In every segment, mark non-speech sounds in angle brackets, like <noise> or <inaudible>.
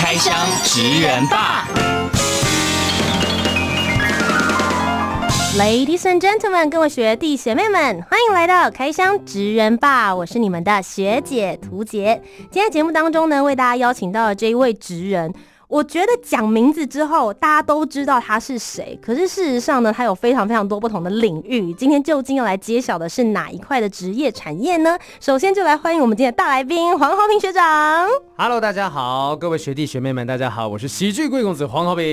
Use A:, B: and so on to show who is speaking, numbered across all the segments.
A: 开箱职人吧
B: ，Ladies and gentlemen，各位学弟学妹们，欢迎来到开箱职人吧，我是你们的学姐涂洁。今天节目当中呢，为大家邀请到了这一位职人。我觉得讲名字之后，大家都知道他是谁。可是事实上呢，他有非常非常多不同的领域。今天究竟要来揭晓的是哪一块的职业产业呢？首先就来欢迎我们今天的大来宾黄豪平学长。
C: Hello，大家好，各位学弟学妹们，大家好，我是喜剧贵公子黄豪平。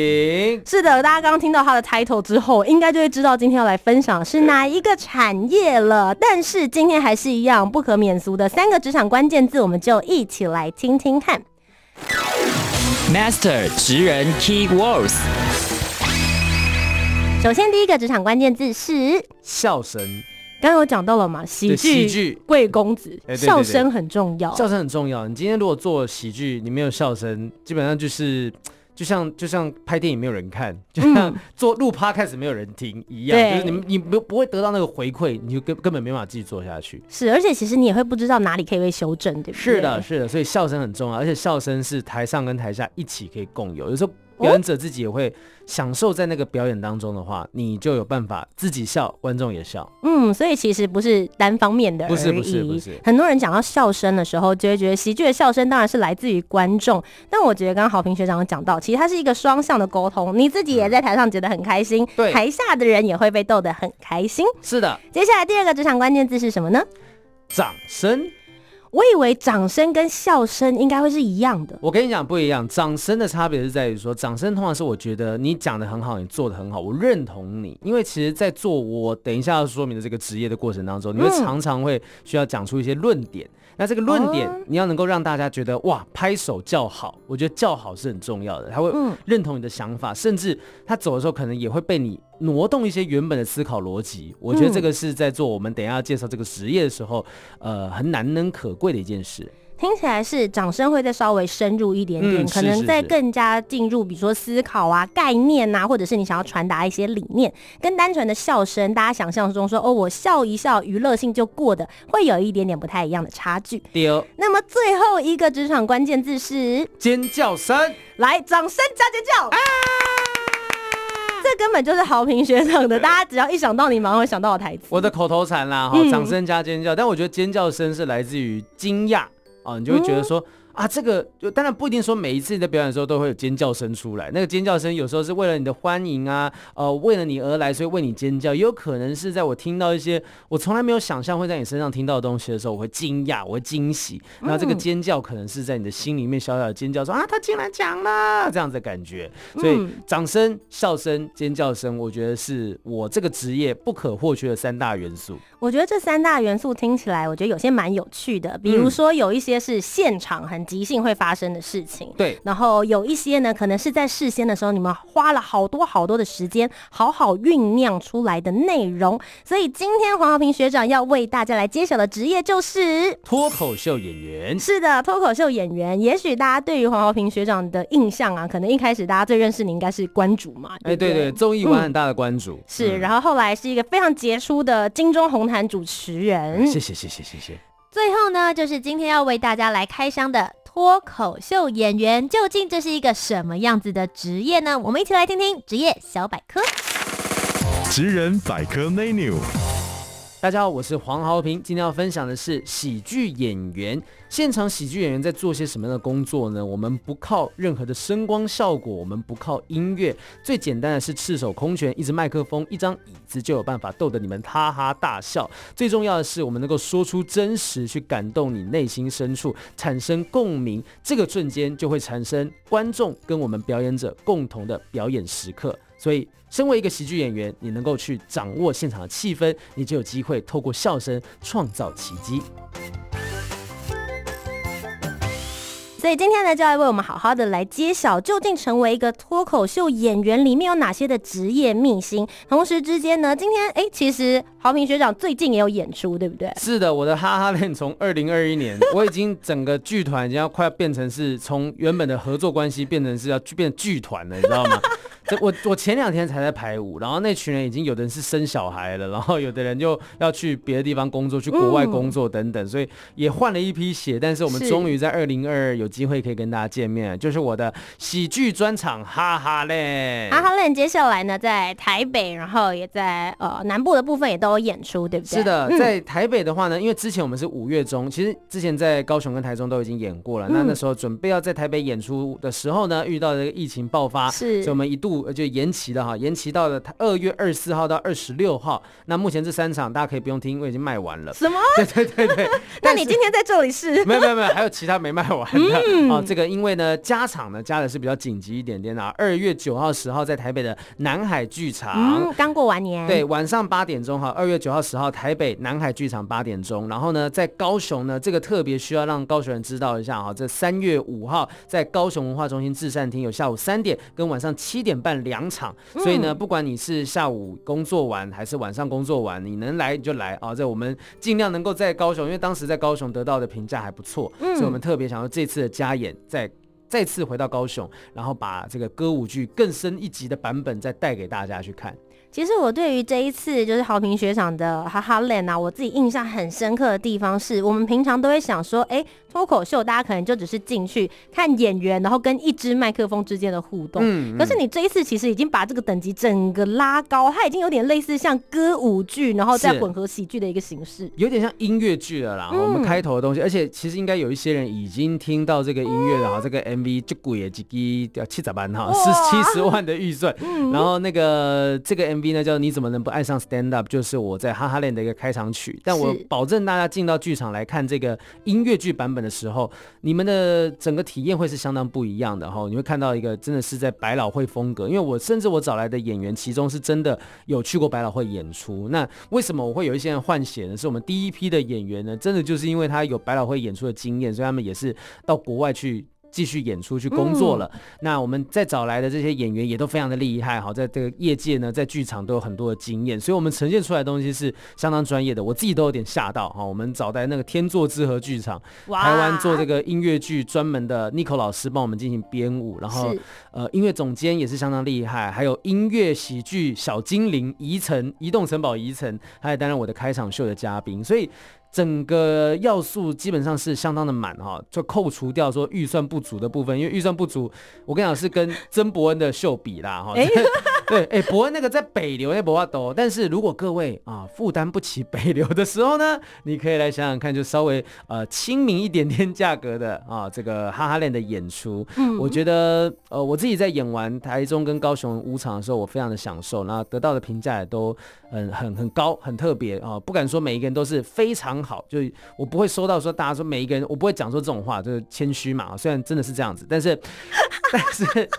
B: 是的，大家刚刚听到他的 title 之后，应该就会知道今天要来分享是哪一个产业了。但是今天还是一样不可免俗的三个职场关键字，我们就一起来听听看。
A: Master 职人 Key Words。
B: 首先，第一个职场关键字是
C: 笑声。
B: 刚刚有讲到了嘛？喜剧喜剧贵公子，笑声很重要。
C: 笑声很重要。你今天如果做喜剧，你没有笑声，基本上就是。就像就像拍电影没有人看，<laughs> 就像做录 Podcast 没有人听一样，嗯、就是你你不不会得到那个回馈，你就根根本没办法继续做下去。
B: 是，而且其实你也会不知道哪里可以被修正，对不对？
C: 是的，是的，所以笑声很重要，而且笑声是台上跟台下一起可以共有，有时候。表演者自己也会享受在那个表演当中的话，你就有办法自己笑，观众也笑。
B: 嗯，所以其实不是单方面的而已。
C: 不是不是不是。
B: 很多人讲到笑声的时候，就会觉得喜剧的笑声当然是来自于观众。但我觉得刚刚好评学长讲到，其实它是一个双向的沟通，你自己也在台上觉得很开心，对，台下的人也会被逗得很开心。
C: 是的。
B: 接下来第二个职场关键字是什么呢？
C: 掌声。
B: 我以为掌声跟笑声应该会是一样的。
C: 我跟你讲不一样，掌声的差别是在于说，掌声通常是我觉得你讲的很好，你做的很好，我认同你。因为其实，在做我等一下要说明的这个职业的过程当中，你会常常会需要讲出一些论点。嗯那这个论点，你要能够让大家觉得哇，拍手叫好，我觉得叫好是很重要的，他会认同你的想法，甚至他走的时候可能也会被你挪动一些原本的思考逻辑。我觉得这个是在做我们等一下要介绍这个职业的时候，呃，很难能可贵的一件事。
B: 听起来是掌声会再稍微深入一点点，嗯、可能再更加进入，比如说思考啊、概念啊，或者是你想要传达一些理念，跟单纯的笑声，大家想象中说哦，我笑一笑，娱乐性就过的，会有一点点不太一样的差距。
C: 对。
B: 那么最后一个职场关键字是
C: 尖叫声，
B: 来，掌声加尖叫！啊！这根本就是豪平学长的，大家只要一想到你，马上会想到的台词。
C: 我的口头禅啦，哈，掌声加尖叫。嗯、但我觉得尖叫声是来自于惊讶。哦，你就会觉得说。嗯啊，这个就当然不一定说每一次你在表演的时候都会有尖叫声出来。那个尖叫声有时候是为了你的欢迎啊，呃，为了你而来，所以为你尖叫。也有可能是在我听到一些我从来没有想象会在你身上听到的东西的时候，我会惊讶，我会惊喜。那这个尖叫可能是在你的心里面小小的尖叫说，说啊，他竟然讲了这样子的感觉。所以掌声、笑声、尖叫声，我觉得是我这个职业不可或缺的三大元素。
B: 我觉得这三大元素听起来，我觉得有些蛮有趣的。比如说有一些是现场很即兴会发生的事情，
C: 对。
B: 然后有一些呢，可能是在事先的时候，你们花了好多好多的时间，好好酝酿出来的内容。所以今天黄浩平学长要为大家来揭晓的职业就是
C: 脱口秀演员。
B: 是的，脱口秀演员。也许大家对于黄浩平学长的印象啊，可能一开始大家最认识你应该是关主嘛。
C: 哎，对对，综艺玩很大的关主。
B: 嗯、是，然后后来是一个非常杰出的金钟红毯主持人。
C: 谢谢谢谢谢谢。
B: 最后呢，就是今天要为大家来开箱的。脱口秀演员，究竟这是一个什么样子的职业呢？我们一起来听听职业小百科。
D: 职人百科 menu。
C: 大家好，我是黄豪平，今天要分享的是喜剧演员。现场喜剧演员在做些什么样的工作呢？我们不靠任何的声光效果，我们不靠音乐，最简单的是赤手空拳，一支麦克风，一张椅子就有办法逗得你们哈哈大笑。最重要的是，我们能够说出真实，去感动你内心深处，产生共鸣。这个瞬间就会产生观众跟我们表演者共同的表演时刻。所以，身为一个喜剧演员，你能够去掌握现场的气氛，你就有机会透过笑声创造奇迹。
B: 所以今天呢，就要为我们好好的来揭晓，究竟成为一个脱口秀演员里面有哪些的职业秘辛。同时之间呢，今天哎，其实豪平学长最近也有演出，对不对？
C: 是的，我的哈哈恋从二零二一年，我已经整个剧团已经要快要变成是从原本的合作关系变成是要变剧团了，你知道吗？这我我前两天才在排舞，然后那群人已经有的人是生小孩了，然后有的人就要去别的地方工作，去国外工作等等，嗯、所以也换了一批血。但是我们终于在二零二二有机会可以跟大家见面，就是我的喜剧专场哈哈嘞。
B: 哈哈嘞接下来呢，在台北，然后也在呃南部的部分也都有演出，对不对？
C: 是的，在台北的话呢，因为之前我们是五月中，其实之前在高雄跟台中都已经演过了。嗯、那那时候准备要在台北演出的时候呢，遇到这个疫情爆发，是，所以我们一度。就延期的哈，延期到了二月二十四号到二十六号。那目前这三场大家可以不用听，因为已经卖完了。
B: 什么？
C: 对对对对。<laughs>
B: 那你今天在这里是？
C: 没有没有没有，还有其他没卖完的。嗯、哦，这个因为呢加场呢加的是比较紧急一点点啊。二月九号十号在台北的南海剧场，
B: 嗯，刚过完年。
C: 对，晚上八点钟哈。二月九号十号台北南海剧场八点钟。然后呢，在高雄呢，这个特别需要让高雄人知道一下哈。这三月五号在高雄文化中心至善厅有下午三点跟晚上七点半两场。所以呢，不管你是下午工作完还是晚上工作完，你能来你就来啊！在我们尽量能够在高雄，因为当时在高雄得到的评价还不错，所以我们特别想要这次的加演，再再次回到高雄，然后把这个歌舞剧更深一级的版本再带给大家去看。
B: 其实我对于这一次就是豪平学长的哈哈链啊，我自己印象很深刻的地方是，我们平常都会想说，哎，脱口秀大家可能就只是进去看演员，然后跟一支麦克风之间的互动。嗯。可是你这一次其实已经把这个等级整个拉高，它已经有点类似像歌舞剧，然后再混合喜剧的一个形式，
C: 有点像音乐剧了啦。我们开头的东西，而且其实应该有一些人已经听到这个音乐了哈。这个 MV 就贵也几几七十万哈，是七十万的预算。然后那个这个 MV 呢叫你怎么能不爱上 Stand Up，就是我在哈哈链的一个开场曲。但我保证大家进到剧场来看这个音乐剧版本的时候，你们的整个体验会是相当不一样的哈。你会看到一个真的是在百老汇风格，因为我甚至我找来的演员，其中是真的有去过百老汇演出。那为什么我会有一些人换血呢？是我们第一批的演员呢，真的就是因为他有百老汇演出的经验，所以他们也是到国外去。继续演出去工作了，嗯、那我们再找来的这些演员也都非常的厉害，好，在这个业界呢，在剧场都有很多的经验，所以我们呈现出来的东西是相当专业的，我自己都有点吓到哈。我们找来那个天作之合剧场，台湾做这个音乐剧专门的 Nico 老师帮我们进行编舞，然后 <laughs> 呃音乐总监也是相当厉害，还有音乐喜剧小精灵宜城移动城堡宜城，他也担任我的开场秀的嘉宾，所以。整个要素基本上是相当的满哈，就扣除掉说预算不足的部分，因为预算不足，我跟你讲是跟曾伯恩的秀比啦哈。欸 <laughs> 对，哎，伯恩那个在北流那博瓦斗，但是如果各位啊负担不起北流的时候呢，<laughs> 你可以来想想看，就稍微呃亲民一点点价格的啊这个哈哈链的演出，嗯，我觉得呃我自己在演完台中跟高雄五场的时候，我非常的享受，然后得到的评价也都很很很高，很特别啊，不敢说每一个人都是非常好，就我不会收到说大家说每一个人，我不会讲说这种话，就是谦虚嘛，虽然真的是这样子，但是 <laughs> 但是。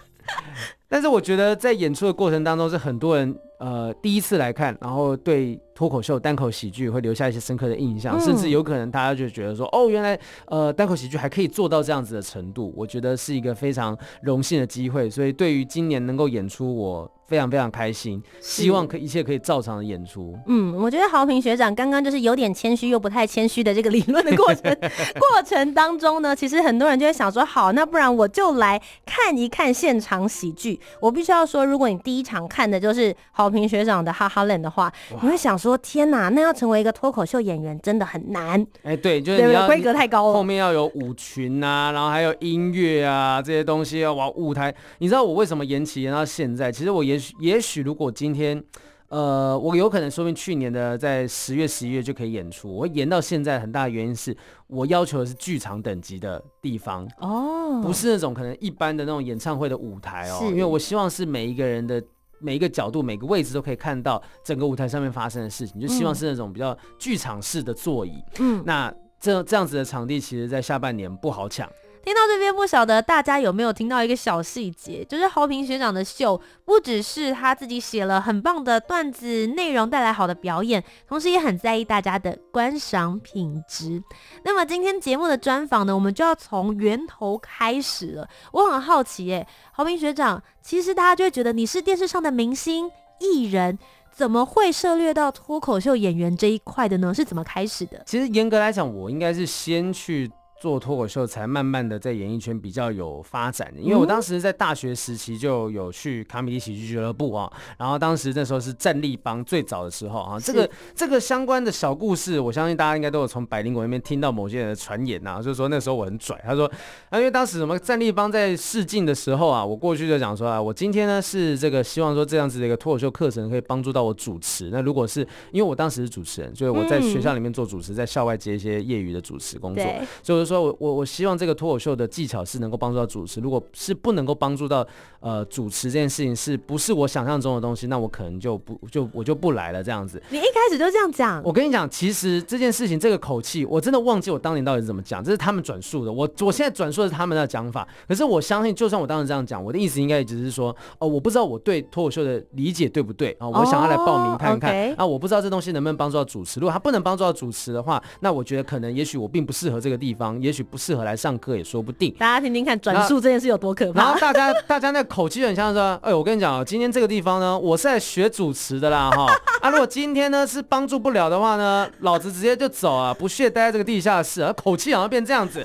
C: 但是我觉得在演出的过程当中，是很多人呃第一次来看，然后对脱口秀、单口喜剧会留下一些深刻的印象，嗯、甚至有可能大家就觉得说，哦，原来呃单口喜剧还可以做到这样子的程度。我觉得是一个非常荣幸的机会，所以对于今年能够演出，我。非常非常开心，希望可一切可以照常的演出。
B: 嗯，我觉得豪平学长刚刚就是有点谦虚又不太谦虚的这个理论的过程 <laughs> 过程当中呢，其实很多人就会想说，好，那不然我就来看一看现场喜剧。我必须要说，如果你第一场看的就是豪平学长的哈哈冷的话，你会想说，天哪，那要成为一个脱口秀演员真的很难。
C: 哎、欸，对，就是
B: 规格太高了，
C: 后面要有舞群啊，然后还有音乐啊这些东西要往舞台。你知道我为什么延期延到现在？其实我也许也许如果今天，呃，我有可能说明去年的在十月、十一月就可以演出，我会延到现在，很大的原因是我要求的是剧场等级的地方哦，不是那种可能一般的那种演唱会的舞台哦，是。因为我希望是每一个人的每一个角度、每个位置都可以看到整个舞台上面发生的事情，就希望是那种比较剧场式的座椅。嗯，那这这样子的场地，其实在下半年不好抢。
B: 听到这边，不晓得大家有没有听到一个小细节，就是豪平学长的秀，不只是他自己写了很棒的段子内容，带来好的表演，同时也很在意大家的观赏品质。那么今天节目的专访呢，我们就要从源头开始了。我很好奇，耶，豪平学长，其实大家就会觉得你是电视上的明星艺人，怎么会涉猎到脱口秀演员这一块的呢？是怎么开始的？
C: 其实严格来讲，我应该是先去。做脱口秀才慢慢的在演艺圈比较有发展的，因为我当时在大学时期就有去卡米地喜剧俱乐部啊，然后当时那时候是战力帮最早的时候啊，这个这个相关的小故事，我相信大家应该都有从百灵果那边听到某些人的传言呐，就是说那时候我很拽，他说啊，因为当时什么战力帮在试镜的时候啊，我过去就讲说啊，我今天呢是这个希望说这样子的一个脱口秀课程可以帮助到我主持，那如果是因为我当时是主持人，所以我在学校里面做主持，在校外接一些业余的主持工作，就是说我我我希望这个脱口秀的技巧是能够帮助到主持，如果是不能够帮助到呃主持这件事情，是不是我想象中的东西，那我可能就不就我就不来了这样子。
B: 你一开始就这样讲？
C: 我跟你讲，其实这件事情这个口气，我真的忘记我当年到底是怎么讲，这是他们转述的。我我现在转述的是他们的讲法，可是我相信，就算我当时这样讲，我的意思应该也只是说，哦，我不知道我对脱口秀的理解对不对啊？我想要来报名看看、oh, okay. 啊，我不知道这东西能不能帮助到主持。如果他不能帮助到主持的话，那我觉得可能也许我并不适合这个地方，也许不适合来上课，也说不定。
B: 大家听听看，转述这件事有多可怕。
C: 然后大家，<laughs> 大家那口气很像说：“哎，我跟你讲，今天这个地方呢，我是在学主持的啦，哈 <laughs> 啊，如果今天呢是帮助不了的话呢，老子直接就走啊，不屑待在这个地下室啊。”口气好像变这样子。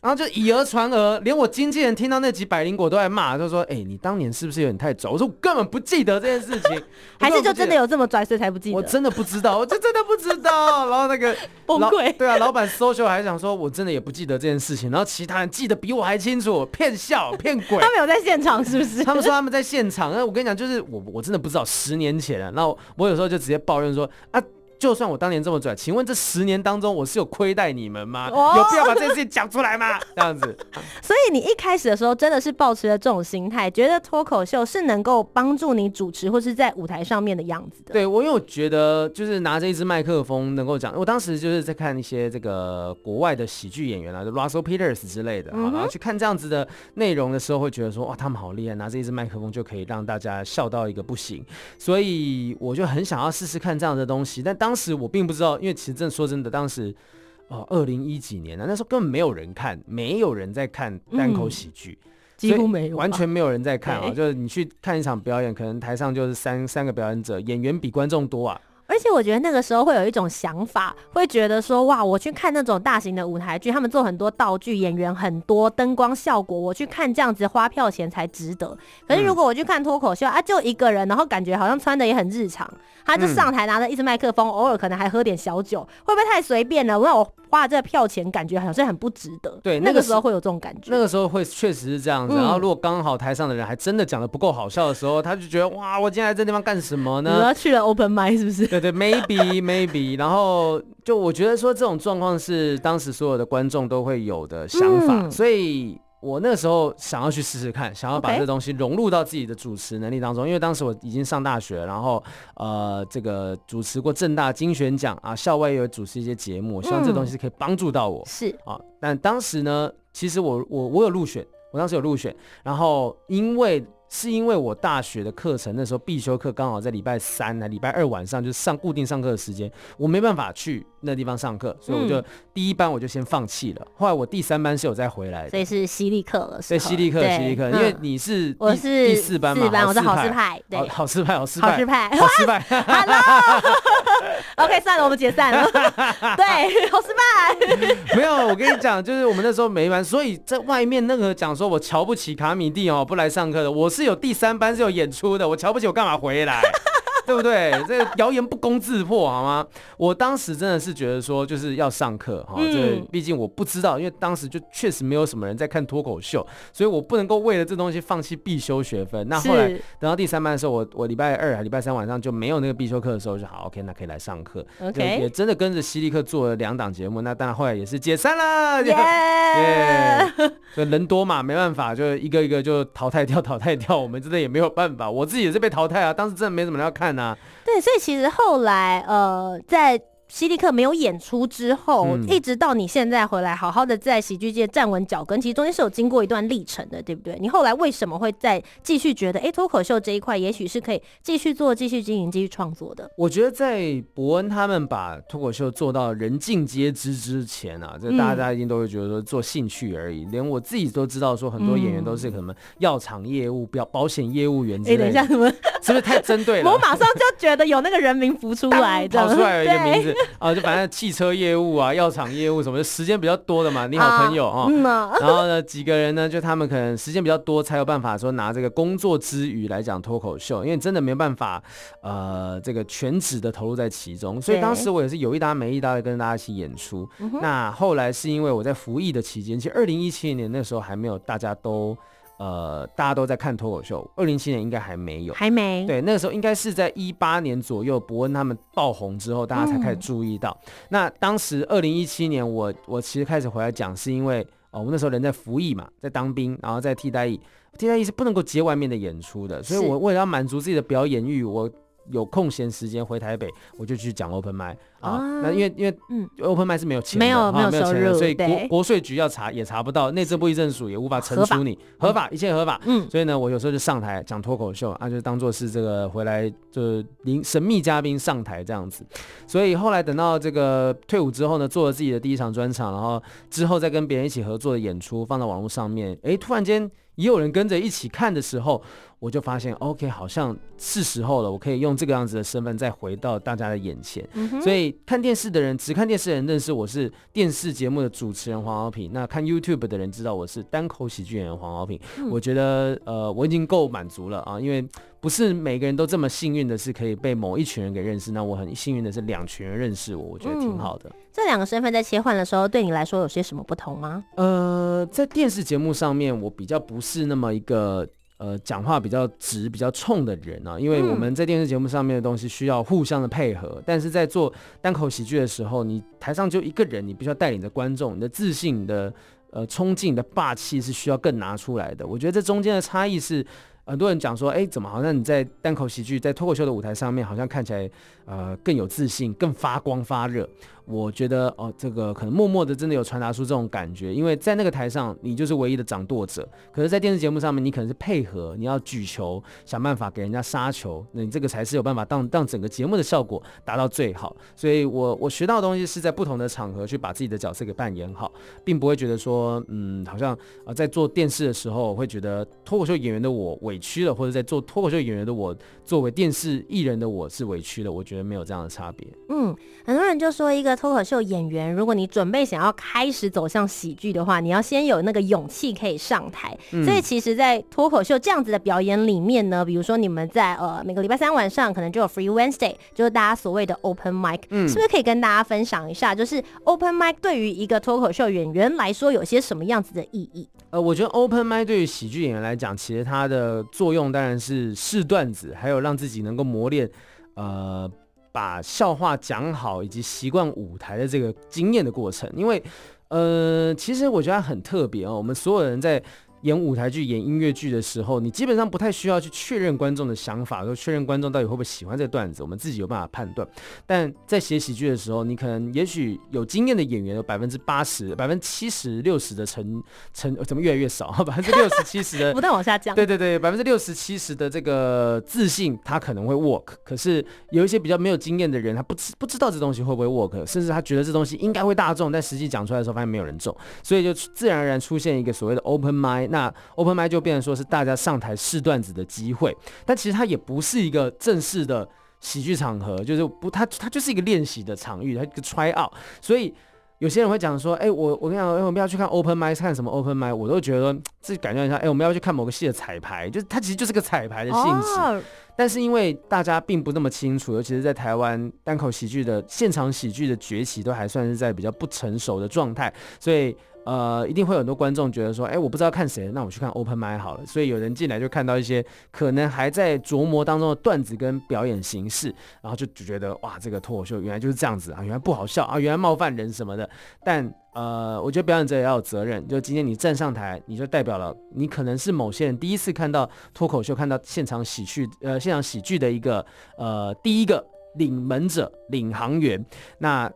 C: 然后就以讹传讹，连我经纪人听到那集百灵果都在骂，就说：“哎、欸，你当年是不是有点太拽？”我说：“我根本不记得这件事情，<laughs>
B: 还是就真的有这么拽，所以才不记得？”
C: 我真的不知道，我就真的不知道。然后那个 <laughs>
B: 崩溃，
C: 对啊，老板 social 还想说，我真的也不记得这件事情。然后其他人记得比我还清楚，骗笑骗鬼。
B: 他们有在现场是不是？
C: 他们说他们在现场。那我跟你讲，就是我我真的不知道，十年前了。然后我有时候就直接抱怨说：“啊。”就算我当年这么拽，请问这十年当中我是有亏待你们吗？哦、有必要把这件事情讲出来吗？<laughs> 这样子。
B: 所以你一开始的时候真的是抱持了这种心态，觉得脱口秀是能够帮助你主持或是在舞台上面的样子的。
C: 对，我因为我觉得就是拿着一支麦克风能够讲，我当时就是在看一些这个国外的喜剧演员啊，就 Russell Peters 之类的，嗯、然后去看这样子的内容的时候，会觉得说哇，他们好厉害，拿着一支麦克风就可以让大家笑到一个不行。所以我就很想要试试看这样的东西，但当当时我并不知道，因为其实真的说真的，当时哦，二零一几年呢，那时候根本没有人看，没有人在看单口喜剧，嗯，
B: 几乎没有，
C: 完全没有人在看啊。就是你去看一场表演，可能台上就是三三个表演者，演员比观众多啊。
B: 而且我觉得那个时候会有一种想法，会觉得说哇，我去看那种大型的舞台剧，他们做很多道具，演员很多，灯光效果，我去看这样子花票钱才值得。可是如果我去看脱口秀啊，就一个人，然后感觉好像穿的也很日常，他就上台拿着一支麦克风，偶尔可能还喝点小酒，会不会太随便了？我让我花这个票钱，感觉好像很不值得。
C: 对，
B: 那个时候会有这种感觉。
C: 那个时候会确实是这样子。然后如果刚好台上的人还真的讲的不够好笑的时候，他就觉得哇，我今天来这地方干什么呢？
B: 我要去了 open mic 是不是？
C: 对对，maybe。<laughs> maybe，然后就我觉得说这种状况是当时所有的观众都会有的想法，嗯、所以我那个时候想要去试试看，想要把这东西融入到自己的主持能力当中。因为当时我已经上大学，然后呃，这个主持过正大金选奖啊，校外也有主持一些节目，希望这东西可以帮助到我。
B: 是
C: 啊，但当时呢，其实我我我有入选，我当时有入选，然后因为。是因为我大学的课程那时候必修课刚好在礼拜三、礼拜二晚上，就是上固定上课的时间，我没办法去那地方上课，所以我就第一班我就先放弃了。后来我第三班是有再回来的，
B: 所以是犀利课了。对，
C: 犀利课，犀利课，因为你是
B: 我是
C: 第四班嘛，
B: 四班，我是好事派，对，
C: 好事派，好事
B: 派，好事派，
C: 好事派。<laughs>
B: Hello，OK，<laughs> 算了，我们解散了。<laughs> 对，好失败。
C: 没有，我跟你讲，就是我们那时候没班，所以在外面那个讲说我瞧不起卡米蒂哦，不来上课的，我是。是有第三班是有演出的，我瞧不起我干嘛回来？对不对？<laughs> 这个谣言不攻自破，好吗？我当时真的是觉得说，就是要上课哈。这毕竟我不知道，因为当时就确实没有什么人在看脱口秀，所以我不能够为了这东西放弃必修学分。那后来等到第三班的时候，我我礼拜二还礼拜三晚上就没有那个必修课的时候，就好 OK，那可以来上课。
B: OK，
C: 也真的跟着犀利课做了两档节目。那当然后来也是解散了，<laughs> 耶、<laughs> yeah! yeah！所以人多嘛，没办法，就一个一个就淘汰掉，淘汰掉。我们真的也没有办法，我自己也是被淘汰啊。当时真的没什么人要看。对，
B: 所以其实后来，呃，在犀利克没有演出之后，
C: 嗯
B: 一直到你现在回来，好好的在喜剧界站稳脚跟，其实中间是有经过一段历程的，对不对？你后来为什么会再继续觉得，哎，脱口秀这一块也许是可以继续做、继续经营、继续创作的？
C: 我觉得在伯恩他们把脱口秀做到人尽皆知之前啊，这大家一定都会觉得说做兴趣而已。嗯、连我自己都知道，说很多演员都是什么药厂业务、保保险业务员之类的。
B: 等一下，什么？
C: 是不是太针对了？
B: 我马上就觉得有那个人名浮出来，
C: 跑出来有一个名字啊，<laughs> 就反正汽车业务啊、药厂业务什么的，时间比较多的嘛。你好朋友啊，嗯、然后呢，几个人呢，就他们可能时间比较多，才有办法说拿这个工作之余来讲脱口秀，因为真的没有办法，呃，这个全职的投入在其中。所以当时我也是有一搭没一搭的跟大家一起演出。那后来是因为我在服役的期间，其实二零一七年那时候还没有大家都。呃，大家都在看脱口秀，二零一七年应该还没有，
B: 还没。
C: 对，那个时候应该是在一八年左右，伯恩他们爆红之后，大家才开始注意到。嗯、那当时二零一七年我，我我其实开始回来讲，是因为哦，我那时候人在服役嘛，在当兵，然后在替代役，替代役是不能够接外面的演出的，所以我为了要满足自己的表演欲，我。有空闲时间回台北，我就去讲 open mic 啊。那因为因为嗯，open mic 是没有钱的，
B: 没有没有收入，
C: 所以国国税局要查也查不到，内政部议政署也无法惩处你，合法一切合法。嗯，所以呢，我有时候就上台讲脱口秀啊，就当做是这个回来就临神秘嘉宾上台这样子。所以后来等到这个退伍之后呢，做了自己的第一场专场，然后之后再跟别人一起合作的演出放到网络上面，哎，突然间也有人跟着一起看的时候。我就发现，OK，好像是时候了，我可以用这个样子的身份再回到大家的眼前。嗯、所以看电视的人，只看电视的人认识我是电视节目的主持人黄豪平。那看 YouTube 的人知道我是单口喜剧演员黄豪平。嗯、我觉得，呃，我已经够满足了啊，因为不是每个人都这么幸运的是可以被某一群人给认识。那我很幸运的是两群人认识我，我觉得挺好的。嗯、
B: 这两个身份在切换的时候，对你来说有些什么不同吗？
C: 呃，在电视节目上面，我比较不是那么一个。呃，讲话比较直、比较冲的人啊，因为我们在电视节目上面的东西需要互相的配合，嗯、但是在做单口喜剧的时候，你台上就一个人，你必须要带领着观众，你的自信、你的呃冲劲、你的霸气是需要更拿出来的。我觉得这中间的差异是。很多人讲说，哎，怎么好像你在单口喜剧、在脱口秀的舞台上面，好像看起来呃更有自信、更发光发热。我觉得哦，这个可能默默的真的有传达出这种感觉，因为在那个台上你就是唯一的掌舵者，可是，在电视节目上面你可能是配合，你要举球，想办法给人家杀球，那你这个才是有办法让让整个节目的效果达到最好。所以我我学到的东西是在不同的场合去把自己的角色给扮演好，并不会觉得说，嗯，好像啊在做电视的时候会觉得脱口秀演员的我委屈了，或者在做脱口秀演员的我作为电视艺人的我是委屈了，我觉得没有这样的差别。
B: 嗯，很多人就说一个脱口秀演员，如果你准备想要开始走向喜剧的话，你要先有那个勇气可以上台。嗯、所以其实，在脱口秀这样子的表演里面呢，比如说你们在呃每个礼拜三晚上可能就有 Free Wednesday，就是大家所谓的 Open Mic，嗯，是不是可以跟大家分享一下，就是 Open Mic 对于一个脱口秀演员来说有些什么样子的意义？
C: 呃，我觉得 Open Mic 对于喜剧演员来讲，其实它的作用当然是试段子，还有让自己能够磨练，呃，把笑话讲好，以及习惯舞台的这个经验的过程。因为，呃，其实我觉得很特别哦，我们所有人在。演舞台剧、演音乐剧的时候，你基本上不太需要去确认观众的想法，说确认观众到底会不会喜欢这个段子，我们自己有办法判断。但在写喜剧的时候，你可能也许有经验的演员有百分之八十、百分之七十、六十的成成，怎么越来越少？百分之六十、七十的 <laughs>
B: 不断往下降。
C: 对对对，百分之六十、七十的这个自信，他可能会 work。可是有一些比较没有经验的人，他不知不知道这东西会不会 work，甚至他觉得这东西应该会大众，但实际讲出来的时候发现没有人中，所以就自然而然出现一个所谓的 open mic。那 Open mic 就变成说是大家上台试段子的机会，但其实它也不是一个正式的喜剧场合，就是不，它它就是一个练习的场域，它一个 try out。所以有些人会讲说，哎、欸，我我跟你讲，哎、欸，我们要去看 Open mic，看什么 Open mic，我都觉得自己感觉一下，哎、欸，我们要去看某个戏的彩排，就是它其实就是个彩排的性质。Oh. 但是因为大家并不那么清楚，尤其是在台湾单口喜剧的现场喜剧的崛起，都还算是在比较不成熟的状态，所以。呃，一定会有很多观众觉得说，哎，我不知道看谁，那我去看 Open m i 好了。所以有人进来就看到一些可能还在琢磨当中的段子跟表演形式，然后就就觉得哇，这个脱口秀原来就是这样子啊，原来不好笑啊，原来冒犯人什么的。但呃，我觉得表演者也要有责任，就今天你站上台，你就代表了你可能是某些人第一次看到脱口秀，看到现场喜剧，呃，现场喜剧的一个呃第一个。领门者、领航员。那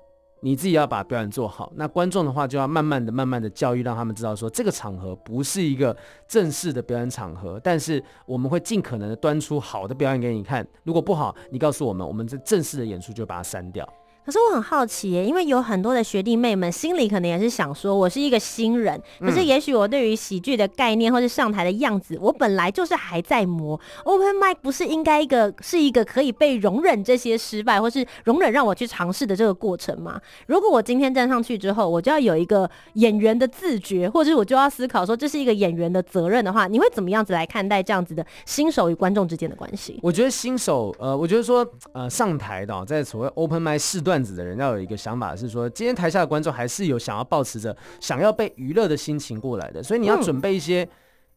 C: 你自己要把表演做好，那观众的话就要慢慢的、慢慢的教育，让他们知道说这个场合不是一个正式的表演场合，但是我们会尽可能的端出好的表演给你看。如果不好，你告诉我们，我们这正式的演出就把它删掉。
B: 可是我很好奇耶，因为有很多的学弟妹们心里可能也是想说，我是一个新人，可是也许我对于喜剧的概念或是上台的样子，我本来就是还在磨。Open mic 不是应该一个是一个可以被容忍这些失败，或是容忍让我去尝试的这个过程吗？如果我今天站上去之后，我就要有一个演员的自觉，或者是我就要思考说这是一个演员的责任的话，你会怎么样子来看待这样子的新手与观众之间的关系？
C: 我觉得新手，呃，我觉得说，呃，上台的在所谓 Open mic 试段。段子的人要有一个想法是说，今天台下的观众还是有想要保持着想要被娱乐的心情过来的，所以你要准备一些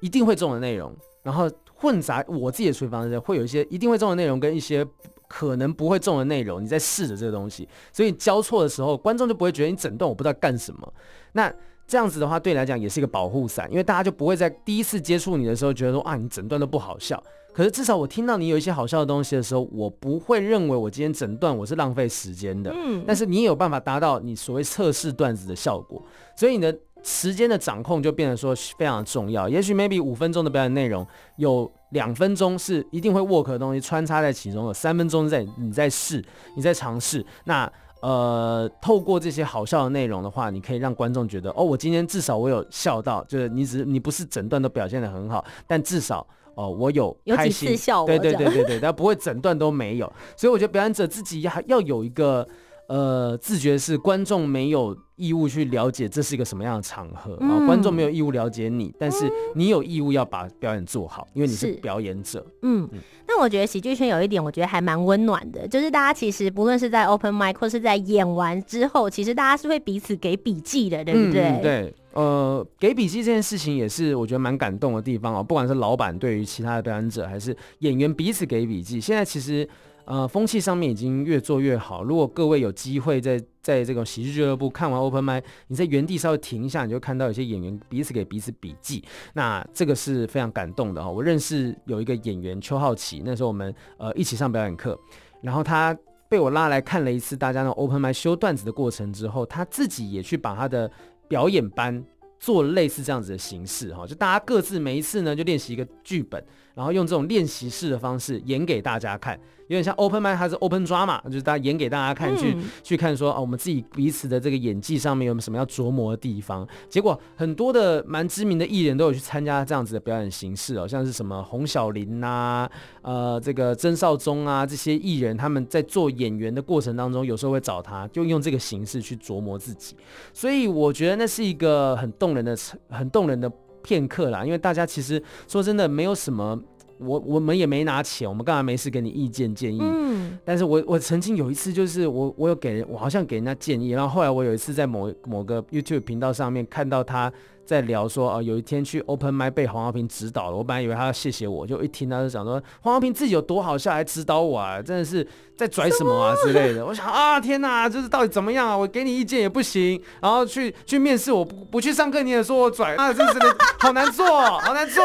C: 一定会中的内容，然后混杂我自己的处理方式，会有一些一定会中的内容跟一些可能不会中的内容，你在试着这个东西，所以交错的时候，观众就不会觉得你整段我不知道干什么。那这样子的话，对你来讲也是一个保护伞，因为大家就不会在第一次接触你的时候觉得说啊，你整段都不好笑。可是至少我听到你有一些好笑的东西的时候，我不会认为我今天整段我是浪费时间的。嗯，但是你也有办法达到你所谓测试段子的效果，所以你的时间的掌控就变得说非常重要。也许 maybe 五分钟的表演内容有两分钟是一定会 work 的东西穿插在其中，有三分钟在你在试，你在尝试。那呃，透过这些好笑的内容的话，你可以让观众觉得哦，我今天至少我有笑到，就是你只你不是整段都表现的很好，但至少。哦，我有开心，对对对对对，但不会整段都没有，所以我觉得表演者自己要要有一个呃自觉，是观众没有义务去了解这是一个什么样的场合啊，嗯、观众没有义务了解你，但是你有义务要把表演做好，因为你是表演者。嗯，
B: 那我觉得喜剧圈有一点，我觉得还蛮温暖的，就是大家其实不论是在 open mic 或是在演完之后，其实大家是会彼此给笔记的，对不对？
C: 嗯、对。呃，给笔记这件事情也是我觉得蛮感动的地方哦。不管是老板对于其他的表演者，还是演员彼此给笔记，现在其实呃风气上面已经越做越好。如果各位有机会在在这个喜剧俱乐部看完 Open m i 你在原地稍微停一下，你就看到有些演员彼此给彼此笔记，那这个是非常感动的哈。我认识有一个演员邱浩奇，那时候我们呃一起上表演课，然后他被我拉来看了一次大家那 Open m i 修段子的过程之后，他自己也去把他的。表演班做类似这样子的形式哈，就大家各自每一次呢就练习一个剧本，然后用这种练习式的方式演给大家看。有点像 open mic 还是 open drama，就是大家演给大家看，去、嗯、去看说啊，我们自己彼此的这个演技上面有没有什么要琢磨的地方。结果很多的蛮知名的艺人都有去参加这样子的表演形式哦，像是什么洪小林呐、啊，呃，这个曾少宗啊，这些艺人他们在做演员的过程当中，有时候会找他，就用这个形式去琢磨自己。所以我觉得那是一个很动人的、很动人的片刻啦，因为大家其实说真的没有什么。我我们也没拿钱，我们干嘛没事给你意见建议？嗯，但是我我曾经有一次，就是我我有给，我好像给人家建议，然后后来我有一次在某某个 YouTube 频道上面看到他。在聊说啊，有一天去 Open Mic 被黄浩平指导了，我本来以为他要谢谢我，就一听他就讲说黄浩平自己有多好笑，还指导我啊，真的是在拽什么啊之类的。我想啊，天哪，就是到底怎么样啊？我给你意见也不行，然后去去面试我不不去上课，你也说我拽啊，真是的好难做，好难做。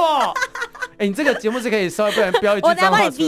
C: 哎、欸，你这个节目是可以稍微不然 <laughs> 标一句脏话出 <laughs>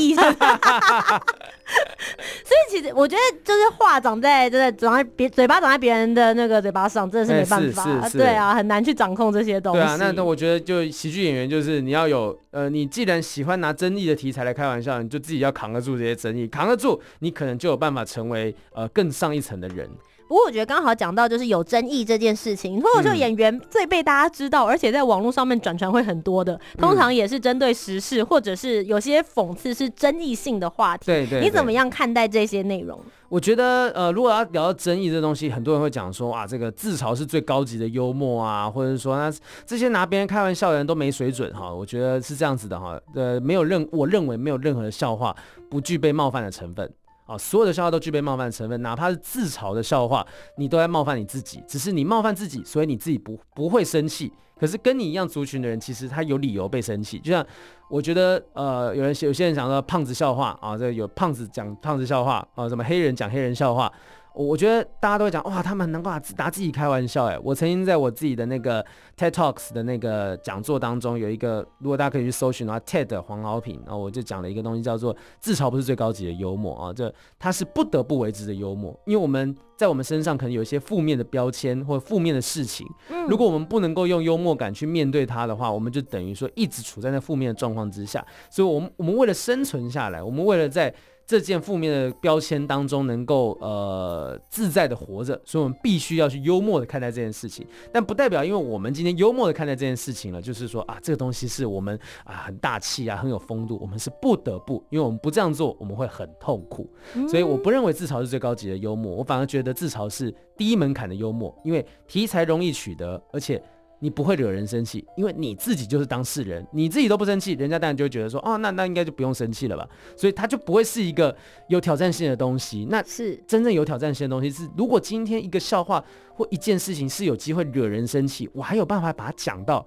B: 所以其实我觉得就是话长在真的长在别嘴巴长在别人的那个嘴巴上，真的是没办法，对啊，很难去掌控这些东西。
C: 对啊，那那我觉得就喜剧演员就是你要有呃，你既然喜欢拿争议的题材来开玩笑，你就自己要扛得住这些争议，扛得住，你可能就有办法成为呃更上一层的人。
B: 不过我觉得刚好讲到就是有争议这件事情，或者说演员最被大家知道，嗯、而且在网络上面转传会很多的，通常也是针对时事，嗯、或者是有些讽刺是争议性的话题。
C: 对，对对，
B: 你怎么样看待这些内容？
C: 我觉得呃，如果要聊到争议这东西，很多人会讲说啊，这个自嘲是最高级的幽默啊，或者是说那这些拿别人开玩笑的人都没水准哈。我觉得是这样子的哈，呃，没有任我认为没有任何的笑话不具备冒犯的成分。啊，所有的笑话都具备冒犯的成分，哪怕是自嘲的笑话，你都在冒犯你自己。只是你冒犯自己，所以你自己不不会生气。可是跟你一样族群的人，其实他有理由被生气。就像我觉得，呃，有人有些人讲说胖子笑话啊，这有胖子讲胖子笑话啊，什么黑人讲黑人笑话。我觉得大家都会讲哇，他们能够拿自己开玩笑哎。我曾经在我自己的那个 TED Talks 的那个讲座当中，有一个如果大家可以去搜寻的话，TED 黄豪平，然后我就讲了一个东西叫做自嘲不是最高级的幽默啊，这它是不得不为之的幽默，因为我们在我们身上可能有一些负面的标签或负面的事情，如果我们不能够用幽默感去面对它的话，我们就等于说一直处在那负面的状况之下，所以我们我们为了生存下来，我们为了在这件负面的标签当中能够呃自在的活着，所以我们必须要去幽默的看待这件事情，但不代表因为我们今天幽默的看待这件事情了，就是说啊这个东西是我们啊很大气啊很有风度，我们是不得不，因为我们不这样做我们会很痛苦，所以我不认为自嘲是最高级的幽默，我反而觉得自嘲是低门槛的幽默，因为题材容易取得，而且。你不会惹人生气，因为你自己就是当事人，你自己都不生气，人家当然就会觉得说，哦，那那应该就不用生气了吧，所以它就不会是一个有挑战性的东西。那是真正有挑战性的东西是，如果今天一个笑话或一件事情是有机会惹人生气，我还有办法把它讲到。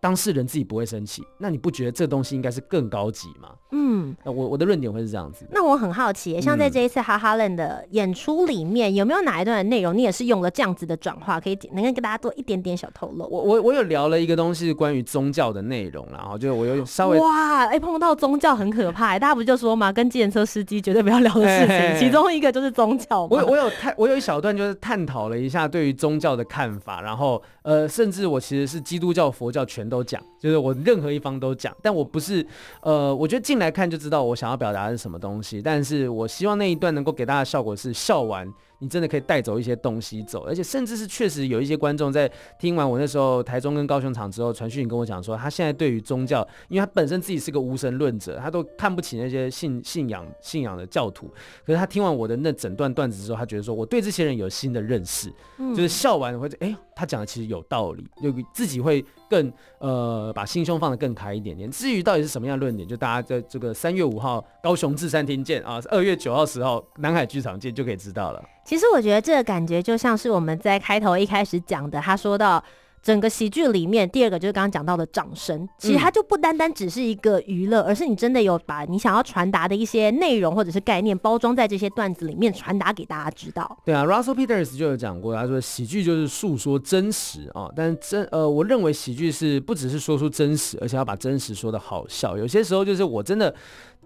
C: 当事人自己不会生气，那你不觉得这东西应该是更高级吗？嗯，我我的论点会是这样子。
B: 那我很好奇，像在这一次哈哈 land 的演出里面，嗯、有没有哪一段的内容你也是用了这样子的转化？可以能够跟大家做一点点小透露？
C: 我我我有聊了一个东西关于宗教的内容，然后就我有稍微
B: 哇，哎、欸，碰到宗教很可怕，大家不就说嘛，跟计程车司机绝对不要聊的事情，其中一个就是宗教。
C: 我我有探，我有一小段就是探讨了一下对于宗教的看法，然后呃，甚至我其实是基督教、佛教全都讲，就是我。任何一方都讲，但我不是，呃，我觉得进来看就知道我想要表达的是什么东西。但是我希望那一段能够给大家效果是笑完，你真的可以带走一些东西走，而且甚至是确实有一些观众在听完我那时候台中跟高雄场之后传讯跟我讲说，他现在对于宗教，因为他本身自己是个无神论者，他都看不起那些信信仰信仰的教徒。可是他听完我的那整段段子之后，他觉得说我对这些人有新的认识，就是笑完会哎，他讲的其实有道理，就自己会更呃把心胸放得更开一点点。至于到底是什么样论点，就大家在这个三月五号高雄至善厅见啊，二月九号十号南海剧场见就可以知道了。
B: 其实我觉得这个感觉就像是我们在开头一开始讲的，他说到整个喜剧里面，第二个就是刚刚讲到的掌声，其实它就不单单只是一个娱乐，而是你真的有把你想要传达的一些内容或者是概念包装在这些段子里面，传达给大家知道。
C: 对啊，Russell Peters 就有讲过，他说喜剧就是诉说真实啊，但真呃，我认为喜剧是不只是说出真实，而且要把真实说的好笑。有些时候就是我真的。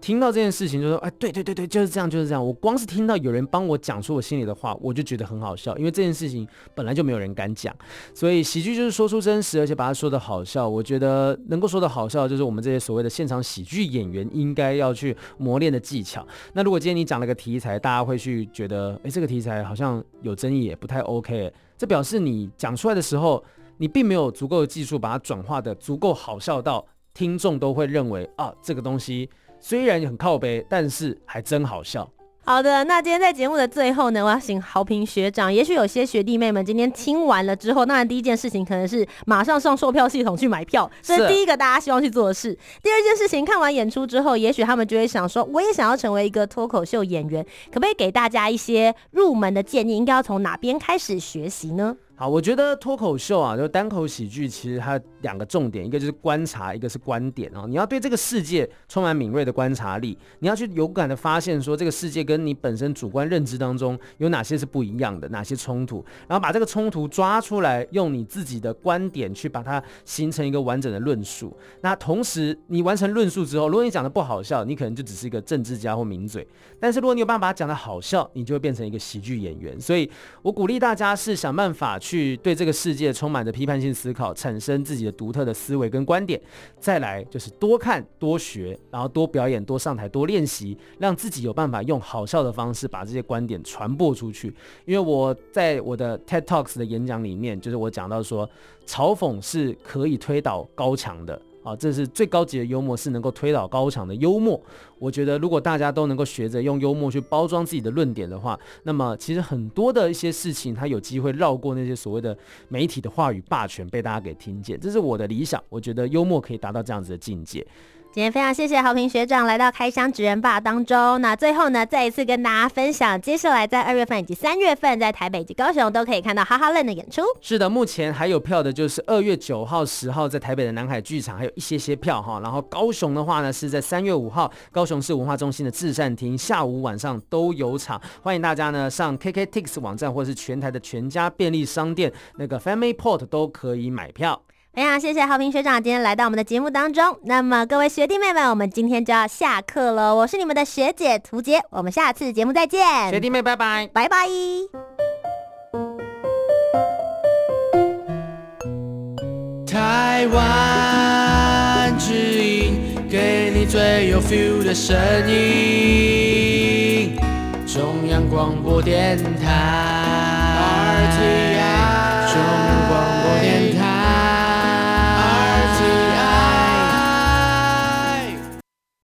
C: 听到这件事情就说，哎，对对对对，就是这样，就是这样。我光是听到有人帮我讲出我心里的话，我就觉得很好笑，因为这件事情本来就没有人敢讲。所以喜剧就是说出真实，而且把它说得好笑。我觉得能够说得好笑，就是我们这些所谓的现场喜剧演员应该要去磨练的技巧。那如果今天你讲了个题材，大家会去觉得，哎，这个题材好像有争议，也不太 OK。这表示你讲出来的时候，你并没有足够的技术把它转化的足够好笑到听众都会认为啊，这个东西。虽然很靠背，但是还真好笑。
B: 好的，那今天在节目的最后呢，我要请豪平学长。也许有些学弟妹们今天听完了之后，当然第一件事情可能是马上上售票系统去买票，这是第一个大家希望去做的事。第二件事情，看完演出之后，也许他们就会想说，我也想要成为一个脱口秀演员，可不可以给大家一些入门的建议？应该要从哪边开始学习呢？
C: 好，我觉得脱口秀啊，就单口喜剧，其实它两个重点，一个就是观察，一个是观点啊。你要对这个世界充满敏锐的观察力，你要去勇敢的发现说这个世界跟你本身主观认知当中有哪些是不一样的，哪些冲突，然后把这个冲突抓出来，用你自己的观点去把它形成一个完整的论述。那同时，你完成论述之后，如果你讲的不好笑，你可能就只是一个政治家或名嘴；但是如果你有办法把它讲的好笑，你就会变成一个喜剧演员。所以我鼓励大家是想办法。去去对这个世界充满着批判性思考，产生自己的独特的思维跟观点。再来就是多看多学，然后多表演、多上台、多练习，让自己有办法用好笑的方式把这些观点传播出去。因为我在我的 TED Talks 的演讲里面，就是我讲到说，嘲讽是可以推倒高墙的。啊，这是最高级的幽默，是能够推倒高墙的幽默。我觉得，如果大家都能够学着用幽默去包装自己的论点的话，那么其实很多的一些事情，它有机会绕过那些所谓的媒体的话语霸权，被大家给听见。这是我的理想。我觉得幽默可以达到这样子的境界。
B: 今天非常谢谢豪平学长来到开箱职人吧当中。那最后呢，再一次跟大家分享，接下来在二月份以及三月份，在台北以及高雄都可以看到哈哈愣的演出。
C: 是的，目前还有票的就是二月九号、十号在台北的南海剧场，还有一些些票哈。然后高雄的话呢，是在三月五号高雄市文化中心的至善厅，下午晚上都有场。欢迎大家呢上 KKTix 网站或是全台的全家便利商店那个 Family Port 都可以买票。
B: 非常谢谢浩平学长今天来到我们的节目当中。那么各位学弟妹们，我们今天就要下课了。我是你们的学姐涂洁，我们下次节目再见。
C: 学弟妹，拜拜，
B: 拜拜。
E: 台湾之音，给你最有 feel 的声音。中央广播电台。